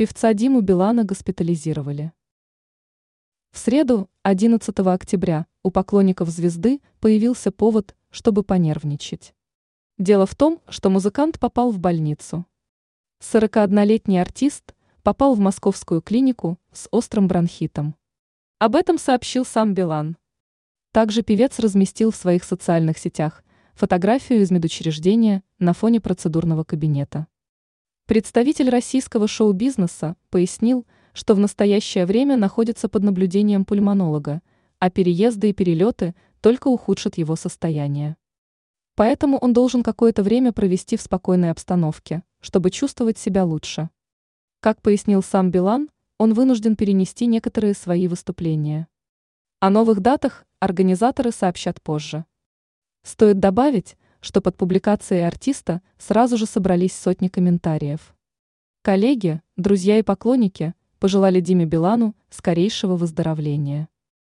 Певца Диму Билана госпитализировали. В среду, 11 октября, у поклонников звезды появился повод, чтобы понервничать. Дело в том, что музыкант попал в больницу. 41-летний артист попал в московскую клинику с острым бронхитом. Об этом сообщил сам Билан. Также певец разместил в своих социальных сетях фотографию из медучреждения на фоне процедурного кабинета. Представитель российского шоу-бизнеса пояснил, что в настоящее время находится под наблюдением пульмонолога, а переезды и перелеты только ухудшат его состояние. Поэтому он должен какое-то время провести в спокойной обстановке, чтобы чувствовать себя лучше. Как пояснил сам Билан, он вынужден перенести некоторые свои выступления. О новых датах организаторы сообщат позже. Стоит добавить, что под публикацией артиста сразу же собрались сотни комментариев. Коллеги, друзья и поклонники пожелали Диме Билану скорейшего выздоровления.